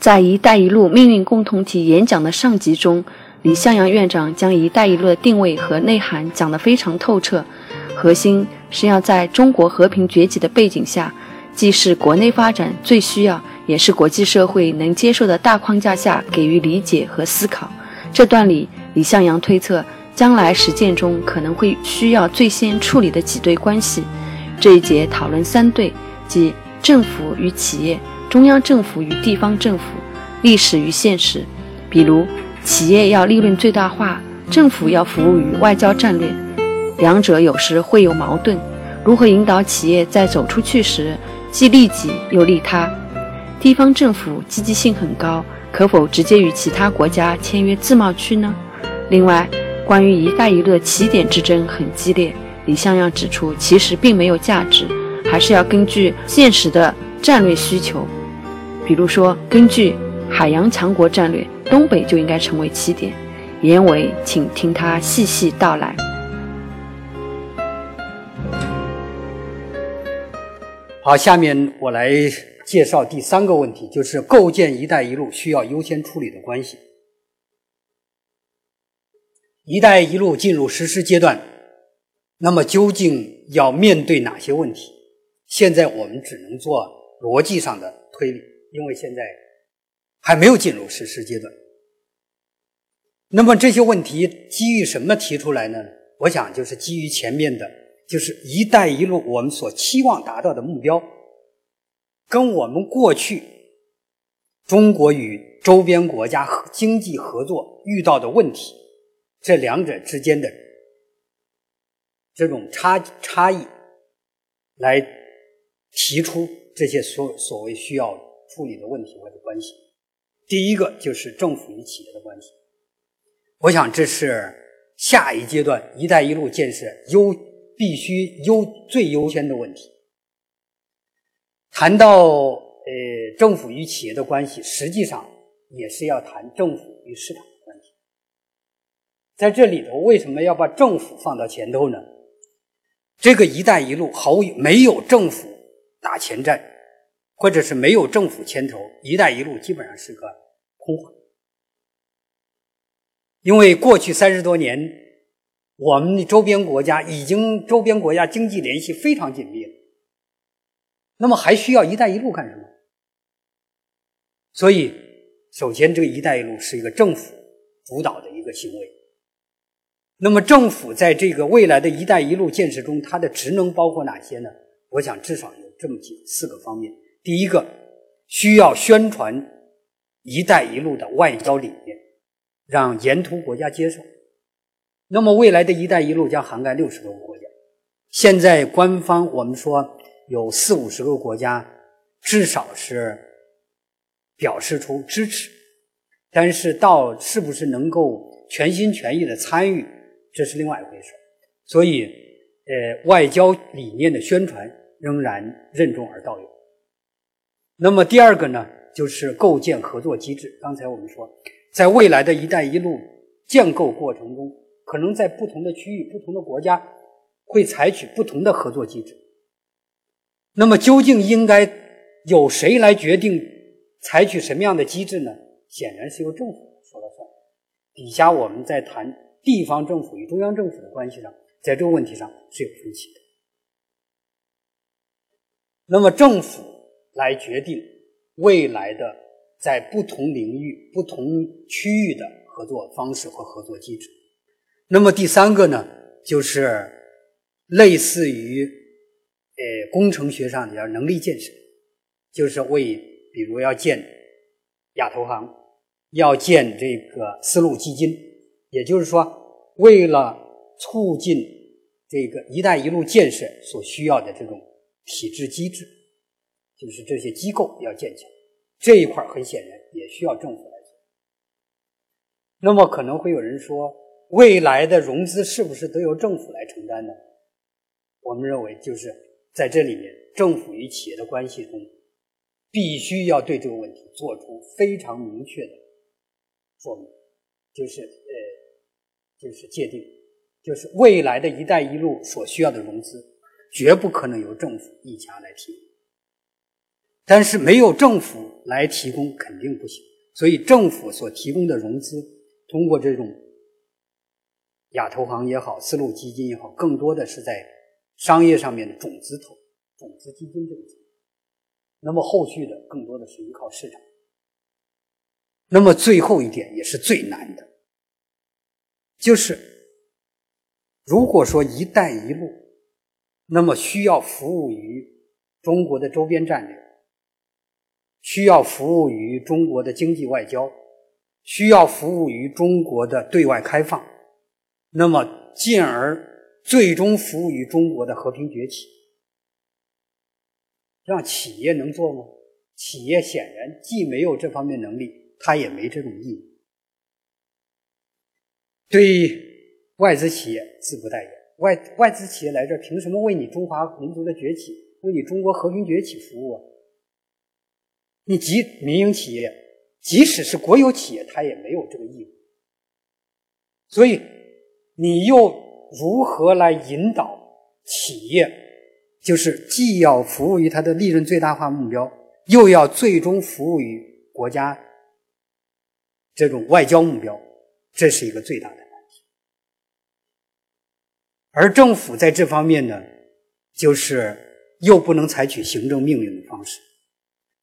在“一带一路”命运共同体演讲的上集中，李向阳院长将“一带一路”的定位和内涵讲得非常透彻，核心是要在中国和平崛起的背景下，既是国内发展最需要，也是国际社会能接受的大框架下给予理解和思考。这段里，李向阳推测，将来实践中可能会需要最先处理的几对关系。这一节讨论三对，即政府与企业。中央政府与地方政府，历史与现实，比如企业要利润最大化，政府要服务于外交战略，两者有时会有矛盾。如何引导企业在走出去时既利己又利他？地方政府积极性很高，可否直接与其他国家签约自贸区呢？另外，关于“一带一路”的起点之争很激烈，李向阳指出，其实并没有价值，还是要根据现实的战略需求。比如说，根据海洋强国战略，东北就应该成为起点。严伟，请听他细细道来。好，下面我来介绍第三个问题，就是构建“一带一路”需要优先处理的关系。“一带一路”进入实施阶段，那么究竟要面对哪些问题？现在我们只能做逻辑上的推理。因为现在还没有进入实施阶段，那么这些问题基于什么提出来呢？我想就是基于前面的，就是“一带一路”我们所期望达到的目标，跟我们过去中国与周边国家经济合作遇到的问题，这两者之间的这种差差异，来提出这些所所谓需要。处理的问题或者关系，第一个就是政府与企业的关系。我想这是下一阶段“一带一路”建设优必须优最优先的问题。谈到呃政府与企业的关系，实际上也是要谈政府与市场的关系。在这里头，为什么要把政府放到前头呢？这个“一带一路”毫无没有政府打前站。或者是没有政府牵头，“一带一路”基本上是个空话。因为过去三十多年，我们的周边国家已经周边国家经济联系非常紧密了，那么还需要“一带一路”干什么？所以，首先这个“一带一路”是一个政府主导的一个行为。那么，政府在这个未来的一带一路建设中，它的职能包括哪些呢？我想至少有这么几四个方面。第一个需要宣传“一带一路”的外交理念，让沿途国家接受。那么未来的一带一路将涵盖六十多个国家。现在官方我们说有四五十个国家，至少是表示出支持，但是到是不是能够全心全意的参与，这是另外一回事。所以，呃，外交理念的宣传仍然任重而道远。那么第二个呢，就是构建合作机制。刚才我们说，在未来的一带一路建构过程中，可能在不同的区域、不同的国家会采取不同的合作机制。那么究竟应该由谁来决定采取什么样的机制呢？显然是由政府说了算。底下我们在谈地方政府与中央政府的关系上，在这个问题上是有分歧的。那么政府。来决定未来的在不同领域、不同区域的合作方式和合作机制。那么第三个呢，就是类似于呃工程学上的叫能力建设，就是为比如要建亚投行，要建这个丝路基金，也就是说，为了促进这个“一带一路”建设所需要的这种体制机制。就是这些机构要建起来，这一块很显然也需要政府来做。那么可能会有人说，未来的融资是不是都由政府来承担呢？我们认为，就是在这里面，政府与企业的关系中，必须要对这个问题做出非常明确的说明，就是呃，就是界定，就是未来的一带一路所需要的融资，绝不可能由政府一家来提供。但是没有政府来提供肯定不行。所以政府所提供的融资，通过这种亚投行也好、丝路基金也好，更多的是在商业上面的种子投、种子基金这个。那么后续的更多的是依靠市场。那么最后一点也是最难的，就是如果说“一带一路”，那么需要服务于中国的周边战略，需要服务于中国的经济外交，需要服务于中国的对外开放，那么进而最终服务于中国的和平崛起，让企业能做吗？企业显然既没有这方面能力。他也没这种义务。对外资企业自不待言，外外资企业来这儿凭什么为你中华民族的崛起、为你中国和平崛起服务啊？你即民营企业，即使是国有企业，它也没有这个义务。所以，你又如何来引导企业？就是既要服务于它的利润最大化目标，又要最终服务于国家。这种外交目标，这是一个最大的难题。而政府在这方面呢，就是又不能采取行政命令的方式，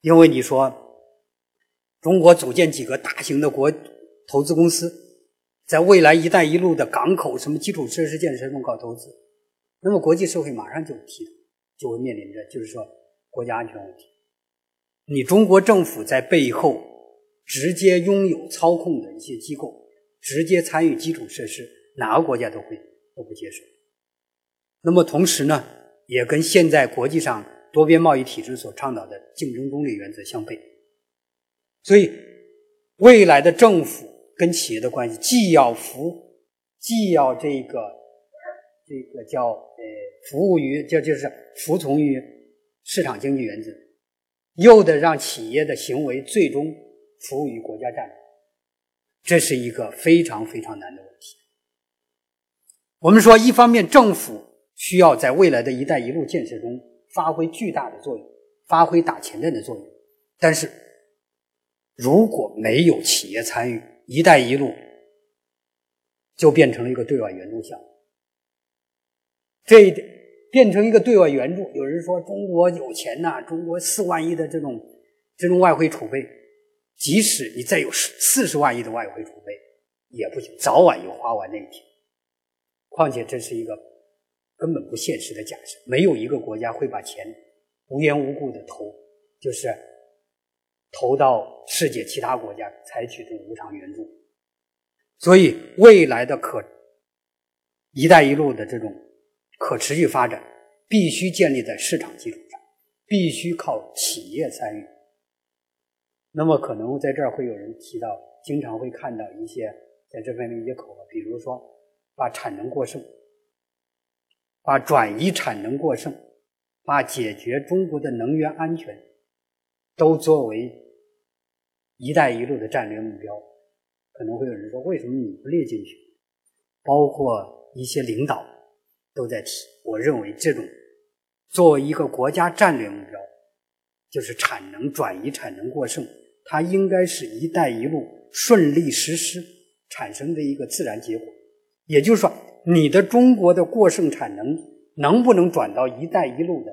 因为你说中国组建几个大型的国投资公司，在未来“一带一路”的港口什么基础设施建设中搞投资，那么国际社会马上就提，就会面临着就是说国家安全问题。你中国政府在背后。直接拥有操控的一些机构，直接参与基础设施，哪个国家都会都不接受。那么同时呢，也跟现在国际上多边贸易体制所倡导的竞争中立原则相悖。所以，未来的政府跟企业的关系，既要服，既要这个这个叫呃服务于，就就是服从于市场经济原则，又得让企业的行为最终。服务于国家战略，这是一个非常非常难的问题。我们说，一方面政府需要在未来的一带一路建设中发挥巨大的作用，发挥打前阵的作用，但是如果没有企业参与，一带一路就变成了一个对外援助项目。这一点变成一个对外援助，有人说中国有钱呐，中国四万亿的这种这种外汇储备。即使你再有四十万亿的外汇储备，也不行，早晚有花完那一天。况且这是一个根本不现实的假设，没有一个国家会把钱无缘无故的投，就是投到世界其他国家采取这种无偿援助。所以，未来的可“一带一路”的这种可持续发展，必须建立在市场基础上，必须靠企业参与。那么可能在这儿会有人提到，经常会看到一些在这方面一些口号，比如说把产能过剩、把转移产能过剩、把解决中国的能源安全都作为“一带一路”的战略目标。可能会有人说，为什么你不列进去？包括一些领导都在提。我认为这种作为一个国家战略目标，就是产能转移、产能过剩。它应该是一带一路顺利实施产生的一个自然结果，也就是说，你的中国的过剩产能能不能转到一带一路的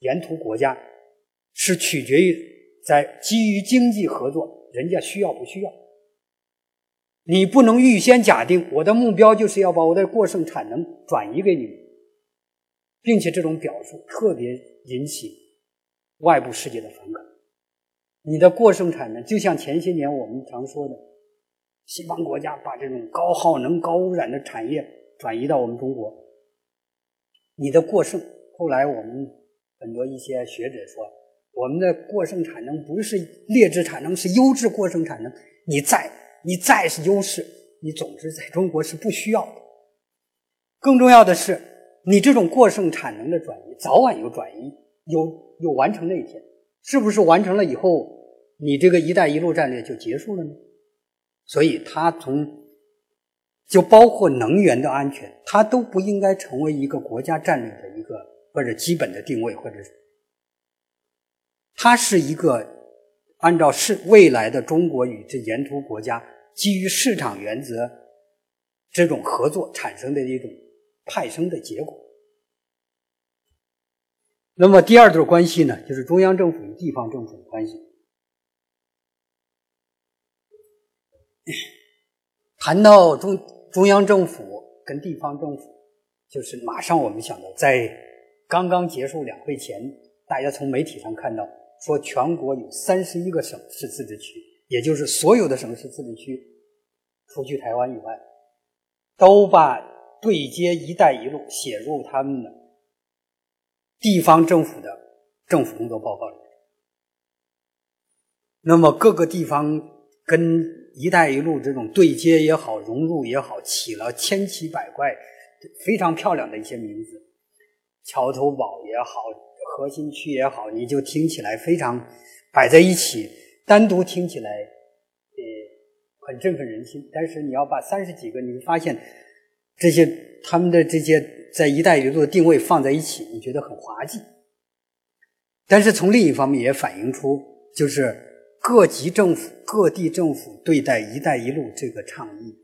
沿途国家，是取决于在基于经济合作，人家需要不需要。你不能预先假定我的目标就是要把我的过剩产能转移给你们，并且这种表述特别引起外部世界的反感。你的过剩产能，就像前些年我们常说的，西方国家把这种高耗能、高污染的产业转移到我们中国。你的过剩，后来我们很多一些学者说，我们的过剩产能不是劣质产能，是优质过剩产能。你再你再是优势，你总之在中国是不需要的。更重要的是，你这种过剩产能的转移，早晚有转移，有有完成那一天，是不是完成了以后？你这个“一带一路”战略就结束了呢？所以，它从就包括能源的安全，它都不应该成为一个国家战略的一个或者基本的定位，或者是它是一个按照市未来的中国与这沿途国家基于市场原则这种合作产生的一种派生的结果。那么第二对关系呢，就是中央政府与地方政府的关系。谈到中中央政府跟地方政府，就是马上我们想到，在刚刚结束两会前，大家从媒体上看到说，全国有三十一个省市自治区，也就是所有的省市自治区，除去台湾以外，都把对接“一带一路”写入他们的。地方政府的政府工作报告里，那么各个地方跟“一带一路”这种对接也好、融入也好，起了千奇百怪、非常漂亮的一些名字，桥头堡也好，核心区也好，你就听起来非常摆在一起，单独听起来呃很振奋人心。但是你要把三十几个，你发现这些他们的这些。在“一带一路”的定位放在一起，你觉得很滑稽。但是从另一方面也反映出，就是各级政府、各地政府对待“一带一路”这个倡议，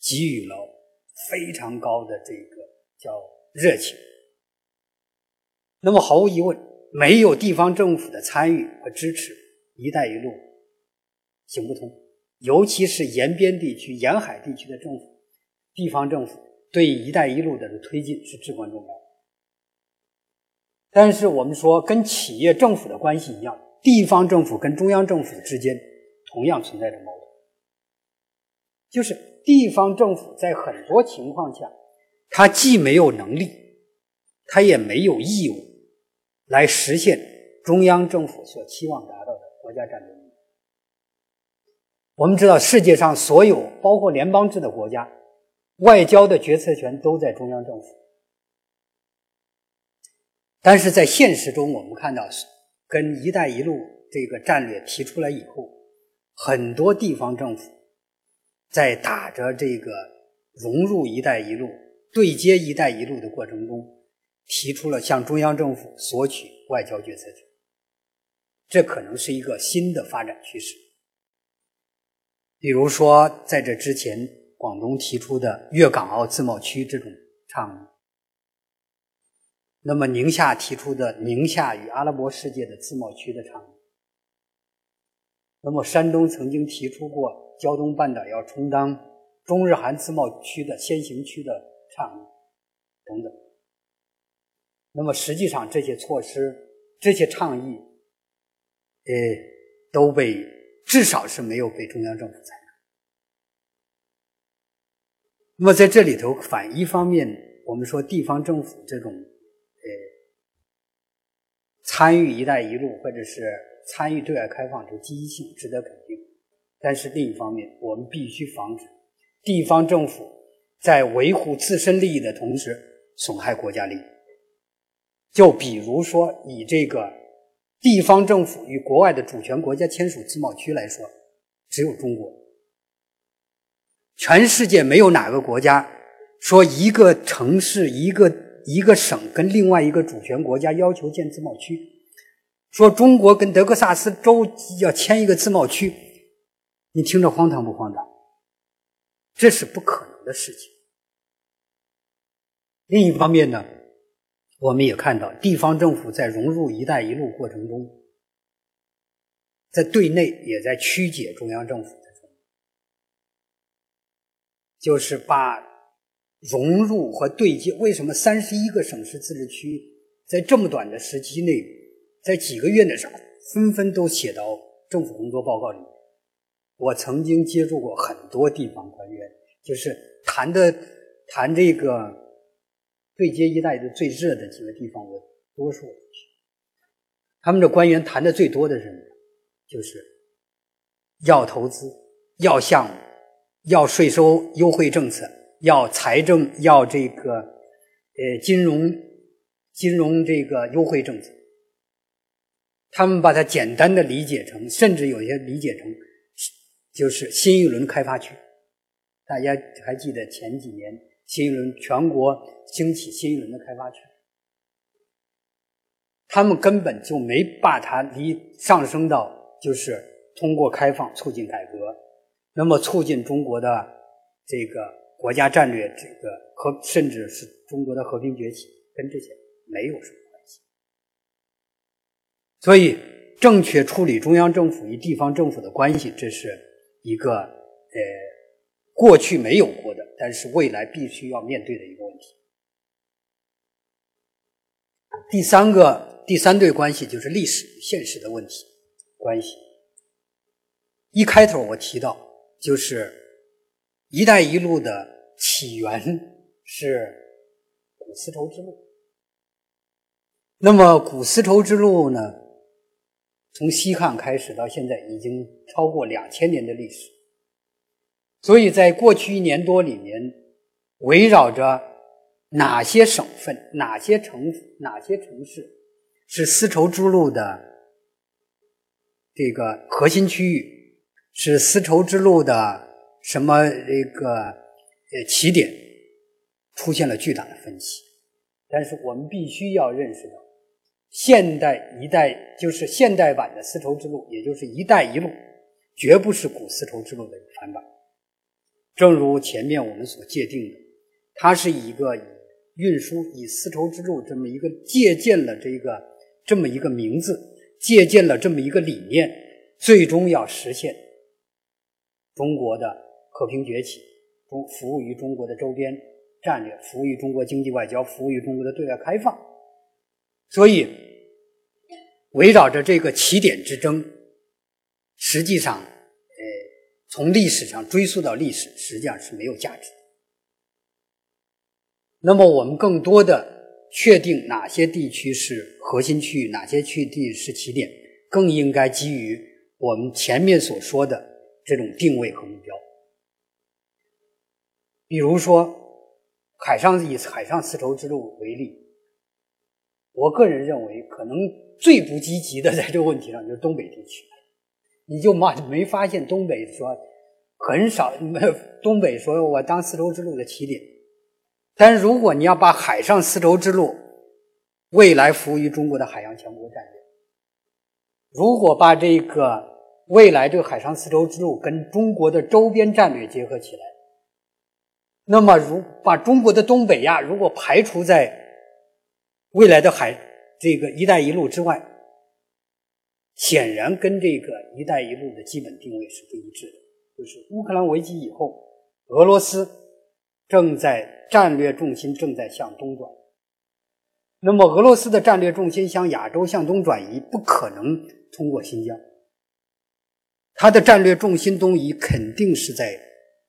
给予了非常高的这个叫热情。那么毫无疑问，没有地方政府的参与和支持，“一带一路”行不通。尤其是沿边地区、沿海地区的政府、地方政府。对“一带一路”的推进是至关重要。但是我们说，跟企业政府的关系一样，地方政府跟中央政府之间同样存在着矛盾。就是地方政府在很多情况下，它既没有能力，它也没有义务来实现中央政府所期望达到的国家战略目标。我们知道，世界上所有包括联邦制的国家。外交的决策权都在中央政府，但是在现实中，我们看到，跟“一带一路”这个战略提出来以后，很多地方政府在打着这个融入“一带一路”、对接“一带一路”的过程中，提出了向中央政府索取外交决策权，这可能是一个新的发展趋势。比如说，在这之前。广东提出的粤港澳自贸区这种倡议，那么宁夏提出的宁夏与阿拉伯世界的自贸区的倡议，那么山东曾经提出过胶东半岛要充当中日韩自贸区的先行区的倡议等等。那么实际上这些措施、这些倡议，呃，都被至少是没有被中央政府采纳。那么在这里头，反一方面，我们说地方政府这种参与“一带一路”或者是参与对外开放，这个积极性值得肯定。但是另一方面，我们必须防止地方政府在维护自身利益的同时损害国家利益。就比如说，以这个地方政府与国外的主权国家签署自贸区来说，只有中国。全世界没有哪个国家说一个城市、一个一个省跟另外一个主权国家要求建自贸区，说中国跟德克萨斯州要签一个自贸区，你听着荒唐不荒唐？这是不可能的事情。另一方面呢，我们也看到地方政府在融入“一带一路”过程中，在对内也在曲解中央政府。就是把融入和对接，为什么三十一个省市自治区在这么短的时期内，在几个月的时候，纷纷都写到政府工作报告里面？我曾经接触过很多地方官员，就是谈的谈这个对接“一带”的最热的几个地方，我多数。他们的官员谈的最多的是什么？就是要投资，要项目。要税收优惠政策，要财政，要这个呃金融金融这个优惠政策。他们把它简单的理解成，甚至有些理解成就是新一轮开发区。大家还记得前几年新一轮全国兴起新一轮的开发区？他们根本就没把它离上升到就是通过开放促进改革，那么促进中国的这个国家战略，这个和甚至是中国的和平崛起，跟这些没有什么关系。所以，正确处理中央政府与地方政府的关系，这是一个呃过去没有过的，但是未来必须要面对的一个问题。第三个。第三对关系就是历史与现实的问题关系。一开头我提到，就是“一带一路”的起源是古丝绸之路。那么，古丝绸之路呢，从西汉开始到现在，已经超过两千年的历史。所以在过去一年多里面，围绕着哪些省份、哪些城、哪些城市。是丝绸之路的这个核心区域，是丝绸之路的什么这个呃起点，出现了巨大的分歧。但是我们必须要认识到，现代一带就是现代版的丝绸之路，也就是“一带一路”，绝不是古丝绸之路的翻版。正如前面我们所界定的，它是一个以运输以丝绸之路这么一个借鉴了这个。这么一个名字，借鉴了这么一个理念，最终要实现中国的和平崛起，中服务于中国的周边战略，服务于中国经济外交，服务于中国的对外开放。所以，围绕着这个起点之争，实际上，呃，从历史上追溯到历史，实际上是没有价值。那么，我们更多的。确定哪些地区是核心区域，哪些区地是起点，更应该基于我们前面所说的这种定位和目标。比如说，海上以海上丝绸之路为例，我个人认为，可能最不积极的在这个问题上就是东北地区。你就没没发现东北说很少，没有东北说我当丝绸之路的起点。但是如果你要把海上丝绸之路未来服务于中国的海洋强国战略，如果把这个未来这个海上丝绸之路跟中国的周边战略结合起来，那么如把中国的东北亚如果排除在未来的海这个“一带一路”之外，显然跟这个“一带一路”的基本定位是不一致的。就是乌克兰危机以后，俄罗斯正在。战略重心正在向东转，那么俄罗斯的战略重心向亚洲向东转移，不可能通过新疆，它的战略重心东移肯定是在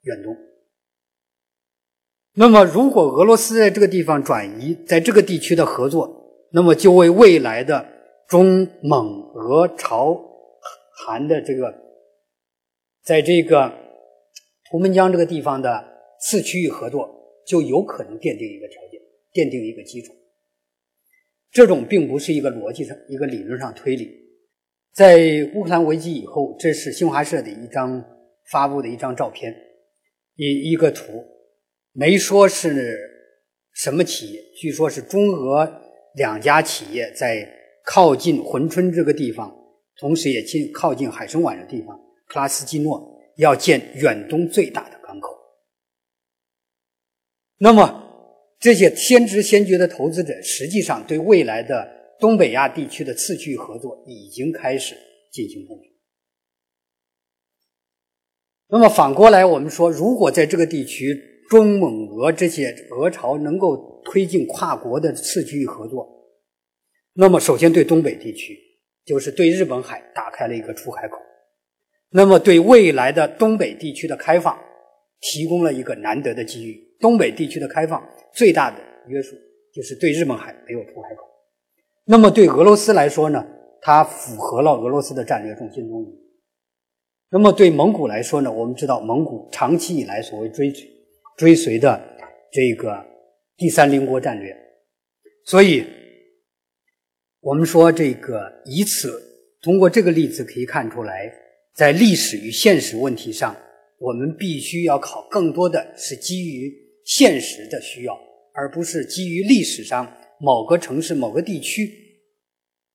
远东。那么，如果俄罗斯在这个地方转移，在这个地区的合作，那么就为未来的中蒙俄朝韩的这个，在这个图们江这个地方的次区域合作。就有可能奠定一个条件，奠定一个基础。这种并不是一个逻辑上、一个理论上推理。在乌克兰危机以后，这是新华社的一张发布的一张照片，一一个图，没说是什么企业，据说是中俄两家企业在靠近珲春这个地方，同时也近靠近海参崴的地方，克拉斯基诺要建远东最大的港口。那么，这些先知先觉的投资者，实际上对未来的东北亚地区的次区域合作已经开始进行布局。那么反过来，我们说，如果在这个地区，中蒙俄这些俄朝能够推进跨国的次区域合作，那么首先对东北地区，就是对日本海打开了一个出海口，那么对未来的东北地区的开放，提供了一个难得的机遇。东北地区的开放最大的约束就是对日本海没有出海口。那么对俄罗斯来说呢，它符合了俄罗斯的战略重心东移。那么对蒙古来说呢，我们知道蒙古长期以来所谓追随追随的这个第三邻国战略，所以我们说这个以此通过这个例子可以看出来，在历史与现实问题上，我们必须要考更多的是基于。现实的需要，而不是基于历史上某个城市、某个地区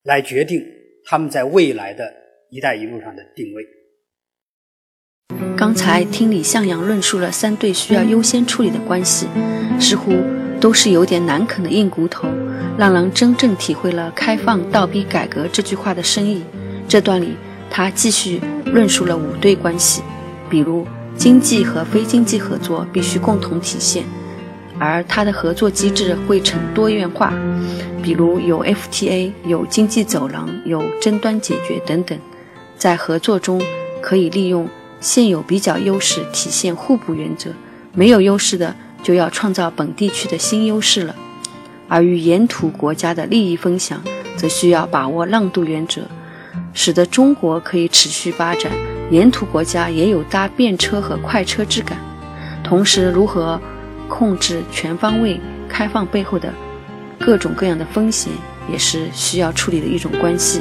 来决定他们在未来的一带一路上的定位。刚才听李向阳论述了三对需要优先处理的关系，似乎都是有点难啃的硬骨头，让人真正体会了“开放倒逼改革”这句话的深意。这段里，他继续论述了五对关系，比如经济和非经济合作必须共同体现，而他的合作机制会呈多元化，比如有 FTA、有经济走廊、有争端解决等等，在合作中可以利用。现有比较优势，体现互补原则；没有优势的，就要创造本地区的新优势了。而与沿途国家的利益分享，则需要把握让渡原则，使得中国可以持续发展，沿途国家也有搭便车和快车之感。同时，如何控制全方位开放背后的各种各样的风险，也是需要处理的一种关系。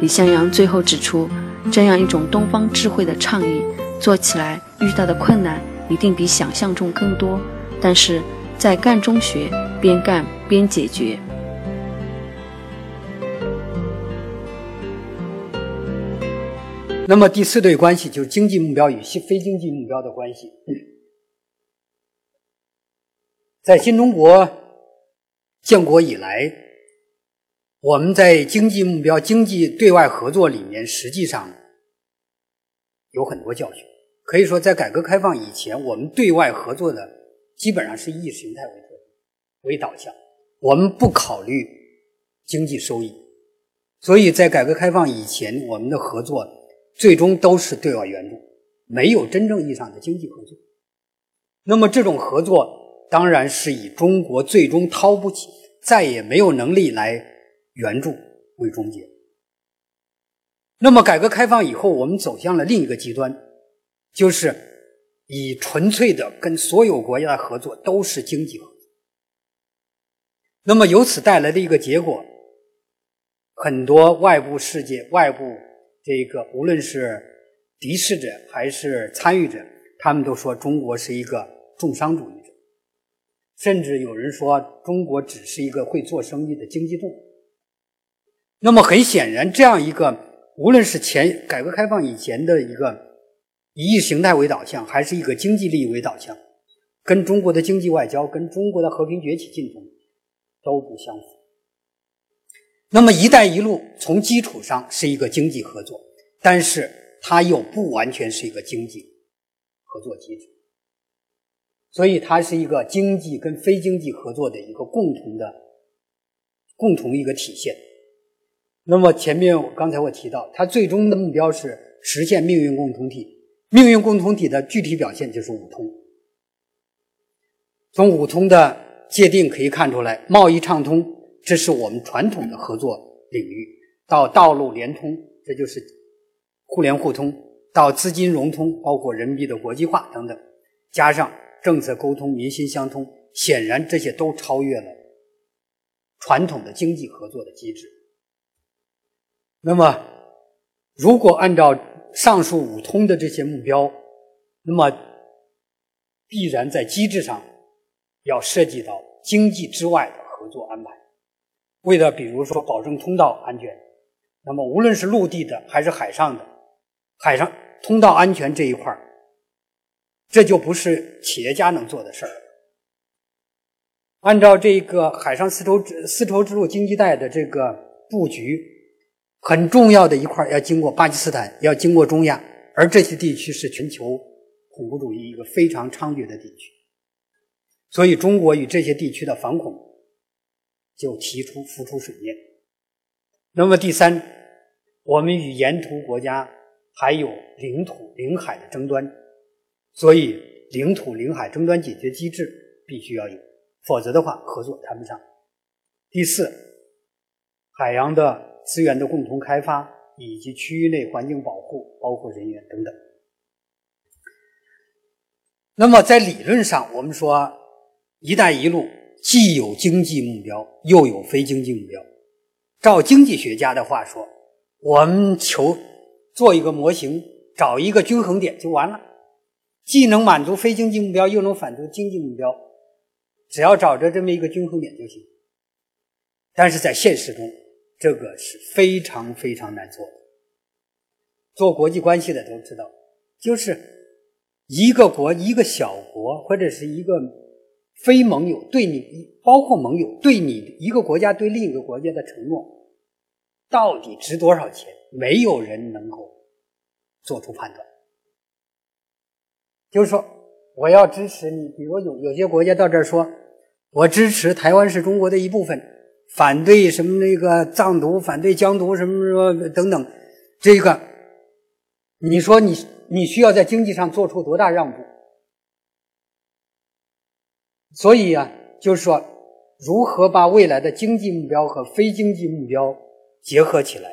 李向阳最后指出。这样一种东方智慧的倡议，做起来遇到的困难一定比想象中更多，但是在干中学，边干边解决。那么第四对关系就是经济目标与非经济目标的关系。在新中国建国以来。我们在经济目标、经济对外合作里面，实际上有很多教训。可以说，在改革开放以前，我们对外合作的基本上是意识形态为特为导向，我们不考虑经济收益。所以在改革开放以前，我们的合作最终都是对外援助，没有真正意义上的经济合作。那么，这种合作当然是以中国最终掏不起、再也没有能力来。援助为中介。那么，改革开放以后，我们走向了另一个极端，就是以纯粹的跟所有国家的合作都是经济合作。那么，由此带来的一个结果，很多外部世界、外部这个无论是敌视者还是参与者，他们都说中国是一个重商主义者，甚至有人说中国只是一个会做生意的经济动物。那么很显然，这样一个无论是前改革开放以前的一个以意识形态为导向，还是一个经济利益为导向，跟中国的经济外交、跟中国的和平崛起进程都不相符。那么“一带一路”从基础上是一个经济合作，但是它又不完全是一个经济合作机制，所以它是一个经济跟非经济合作的一个共同的、共同一个体现。那么前面刚才我提到，它最终的目标是实现命运共同体。命运共同体的具体表现就是五通。从五通的界定可以看出来，贸易畅通，这是我们传统的合作领域；到道路联通，这就是互联互通；到资金融通，包括人民币的国际化等等；加上政策沟通、民心相通，显然这些都超越了传统的经济合作的机制。那么，如果按照上述五通的这些目标，那么必然在机制上要涉及到经济之外的合作安排。为了比如说保证通道安全，那么无论是陆地的还是海上的，海上通道安全这一块儿，这就不是企业家能做的事儿。按照这个海上丝绸之丝绸之路经济带的这个布局。很重要的一块要经过巴基斯坦，要经过中亚，而这些地区是全球恐怖主义一个非常猖獗的地区，所以中国与这些地区的反恐就提出浮出水面。那么第三，我们与沿途国家还有领土、领海的争端，所以领土、领海争端解决机制必须要有，否则的话合作谈不上。第四，海洋的。资源的共同开发，以及区域内环境保护，包括人员等等。那么，在理论上，我们说“一带一路”既有经济目标，又有非经济目标。照经济学家的话说，我们求做一个模型，找一个均衡点就完了，既能满足非经济目标，又能满足经济目标，只要找着这么一个均衡点就行。但是在现实中，这个是非常非常难做的。做国际关系的都知道，就是一个国、一个小国或者是一个非盟友对你，包括盟友对你一个国家对另一个国家的承诺，到底值多少钱？没有人能够做出判断。就是说，我要支持你，比如有有些国家到这儿说，我支持台湾是中国的一部分，反对什么那个藏独，反对疆独，什么什么等等，这个，你说你你需要在经济上做出多大让步？所以啊，就是说，如何把未来的经济目标和非经济目标结合起来？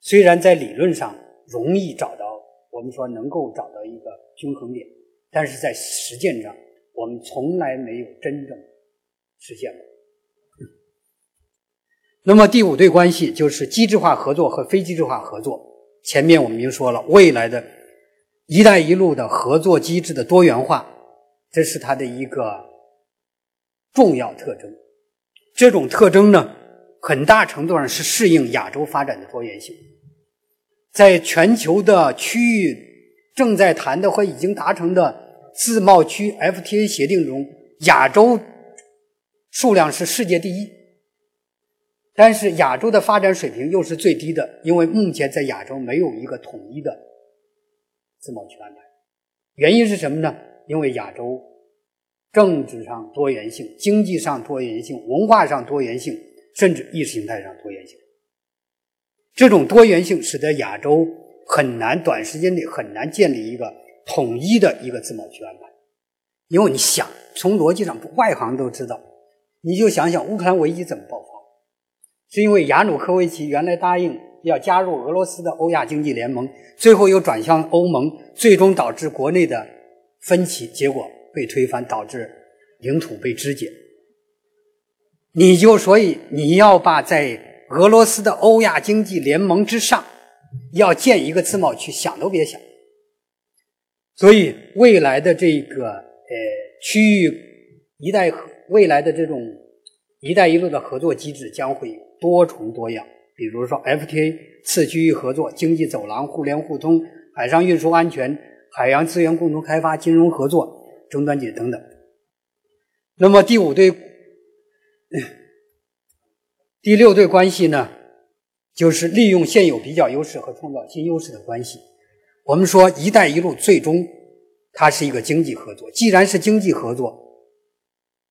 虽然在理论上容易找到，我们说能够找到一个。均衡点，但是在实践上，我们从来没有真正实现过。那么第五对关系就是机制化合作和非机制化合作。前面我们已经说了，未来的“一带一路”的合作机制的多元化，这是它的一个重要特征。这种特征呢，很大程度上是适应亚洲发展的多元性，在全球的区域。正在谈的或已经达成的自贸区 FTA 协定中，亚洲数量是世界第一，但是亚洲的发展水平又是最低的，因为目前在亚洲没有一个统一的自贸区安排。原因是什么呢？因为亚洲政治上多元性、经济上多元性、文化上多元性，甚至意识形态上多元性，这种多元性使得亚洲。很难短时间内很难建立一个统一的一个自贸区安排，因为你想从逻辑上，外行都知道，你就想想乌克兰危机怎么爆发，是因为亚努科维奇原来答应要加入俄罗斯的欧亚经济联盟，最后又转向欧盟，最终导致国内的分歧，结果被推翻，导致领土被肢解。你就所以你要把在俄罗斯的欧亚经济联盟之上。要建一个自贸区，想都别想。所以，未来的这个呃区域“一带”未来的这种“一带一路”的合作机制将会多重多样。比如说，FTA 次区域合作、经济走廊、互联互通、海上运输安全、海洋资源共同开发、金融合作、终端解等等。那么第五对、第六对关系呢？就是利用现有比较优势和创造新优势的关系。我们说“一带一路”最终它是一个经济合作。既然是经济合作，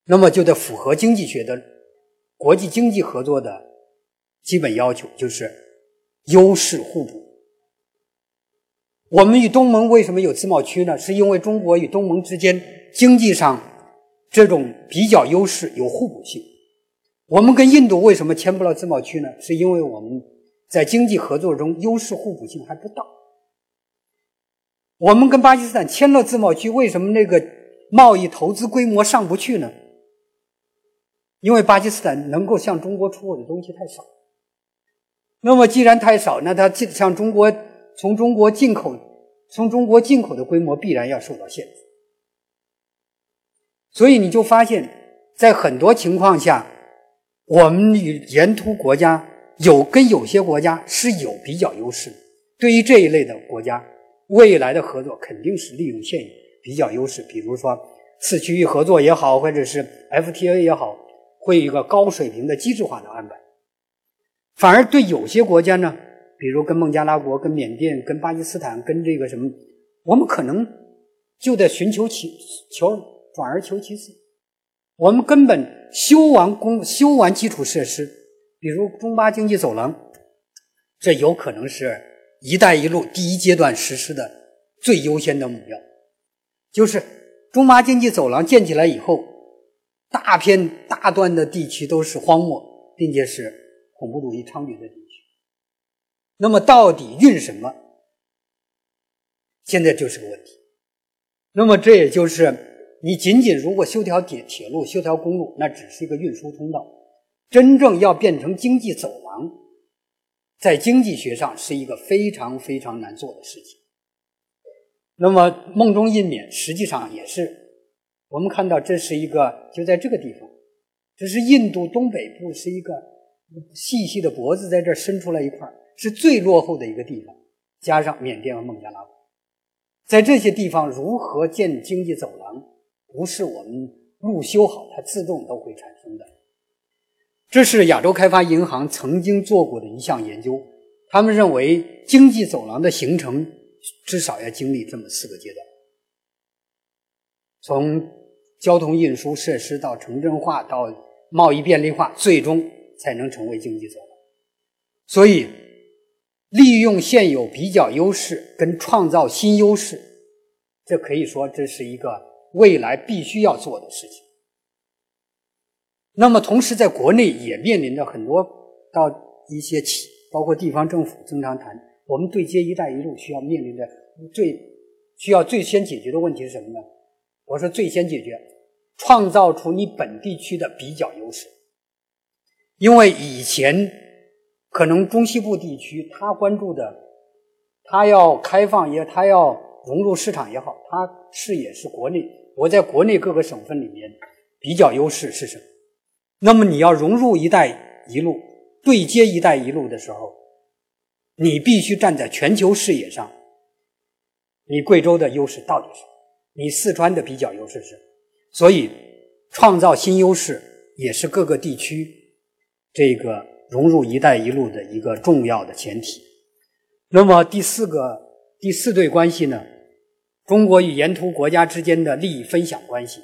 那么就得符合经济学的国际经济合作的基本要求，就是优势互补。我们与东盟为什么有自贸区呢？是因为中国与东盟之间经济上这种比较优势有互补性。我们跟印度为什么签不了自贸区呢？是因为我们。在经济合作中，优势互补性还不到。我们跟巴基斯坦签了自贸区，为什么那个贸易投资规模上不去呢？因为巴基斯坦能够向中国出口的东西太少。那么既然太少，那它进向中国从中国进口从中国进口的规模必然要受到限制。所以你就发现，在很多情况下，我们与沿途国家。有跟有些国家是有比较优势，对于这一类的国家，未来的合作肯定是利用现有比较优势，比如说次区域合作也好，或者是 FTA 也好，会有一个高水平的机制化的安排。反而对有些国家呢，比如跟孟加拉国、跟缅甸、跟巴基斯坦、跟这个什么，我们可能就得寻求其求转而求其次，我们根本修完工、修完基础设施。比如中巴经济走廊，这有可能是一带一路第一阶段实施的最优先的目标。就是中巴经济走廊建起来以后，大片大段的地区都是荒漠，并且是恐怖主义猖獗的地区。那么到底运什么？现在就是个问题。那么这也就是你仅仅如果修条铁铁路、修条公路，那只是一个运输通道。真正要变成经济走廊，在经济学上是一个非常非常难做的事情。那么梦中印缅实际上也是，我们看到这是一个就在这个地方，这是印度东北部是一个细细的脖子在这伸出来一块是最落后的一个地方。加上缅甸和孟加拉国，在这些地方如何建经济走廊，不是我们路修好，它自动都会产生的。这是亚洲开发银行曾经做过的一项研究，他们认为经济走廊的形成至少要经历这么四个阶段：从交通运输设施到城镇化到贸易便利化，最终才能成为经济走廊。所以。利用现有比较优势跟创造新优势，这可以说这是一个未来必须要做的事情。那么，同时在国内也面临着很多到一些企，包括地方政府经常谈，我们对接“一带一路”需要面临的最需要最先解决的问题是什么呢？我说最先解决，创造出你本地区的比较优势，因为以前。可能中西部地区，他关注的，他要开放也，他要融入市场也好，他视野是国内。我在国内各个省份里面比较优势是什么？那么你要融入“一带一路”，对接“一带一路”的时候，你必须站在全球视野上。你贵州的优势到底是？你四川的比较优势是？所以，创造新优势也是各个地区这个。融入“一带一路”的一个重要的前提。那么第四个第四对关系呢？中国与沿途国家之间的利益分享关系。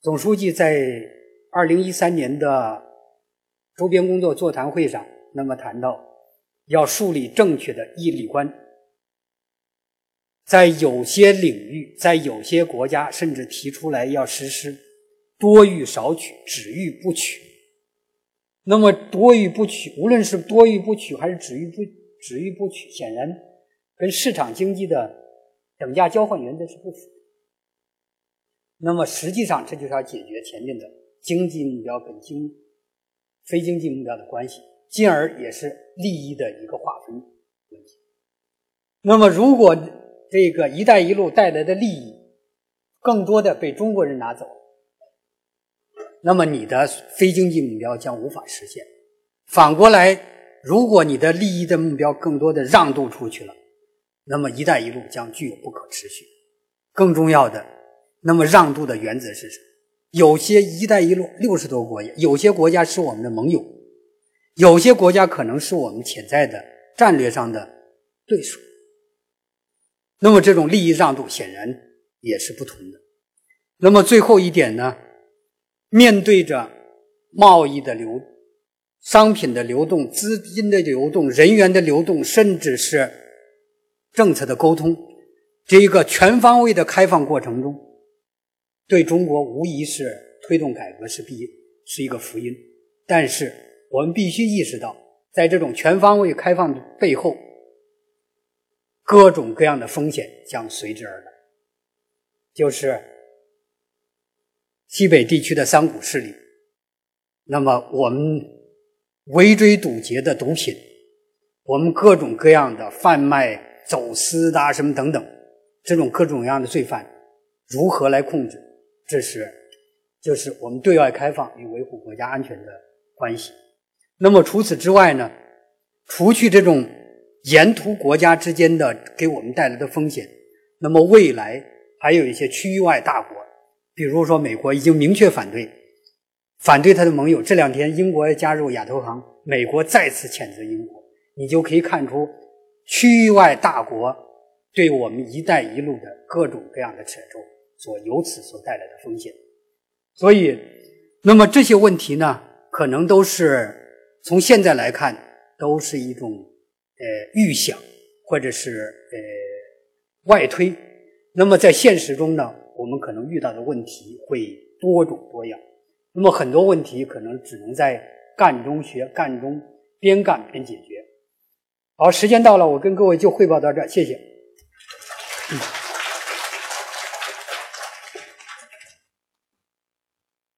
总书记在二零一三年的周边工作座谈会上，那么谈到要树立正确的义利观，在有些领域，在有些国家，甚至提出来要实施多欲少取，只欲不取。那么多欲不取，无论是多欲不取还是只于不只于不取，显然跟市场经济的等价交换原则是不符。那么实际上，这就是要解决前面的经济目标跟经非经济目标的关系，进而也是利益的一个划分问题。那么，如果这个“一带一路”带来的利益更多的被中国人拿走，那么你的非经济目标将无法实现。反过来，如果你的利益的目标更多的让渡出去了，那么“一带一路”将具有不可持续。更重要的，那么让渡的原则是什么？有些“一带一路”六十多国家，有些国家是我们的盟友，有些国家可能是我们潜在的战略上的对手。那么这种利益让渡显然也是不同的。那么最后一点呢？面对着贸易的流、商品的流动、资金的流动、人员的流动，甚至是政策的沟通，这一个全方位的开放过程中，对中国无疑是推动改革是必是一个福音。但是我们必须意识到，在这种全方位开放的背后，各种各样的风险将随之而来，就是。西北地区的三股势力，那么我们围追堵截的毒品，我们各种各样的贩卖、走私的什么等等，这种各种各样的罪犯如何来控制？这是就是我们对外开放与维护国家安全的关系。那么除此之外呢？除去这种沿途国家之间的给我们带来的风险，那么未来还有一些区域外大国。比如说，美国已经明确反对，反对他的盟友。这两天，英国加入亚投行，美国再次谴责英国。你就可以看出，区域外大国对我们“一带一路”的各种各样的褶皱所由此所带来的风险。所以，那么这些问题呢，可能都是从现在来看，都是一种呃预想，或者是呃外推。那么在现实中呢？我们可能遇到的问题会多种多样，那么很多问题可能只能在干中学，干中边干边解决。好，时间到了，我跟各位就汇报到这儿，谢谢。嗯。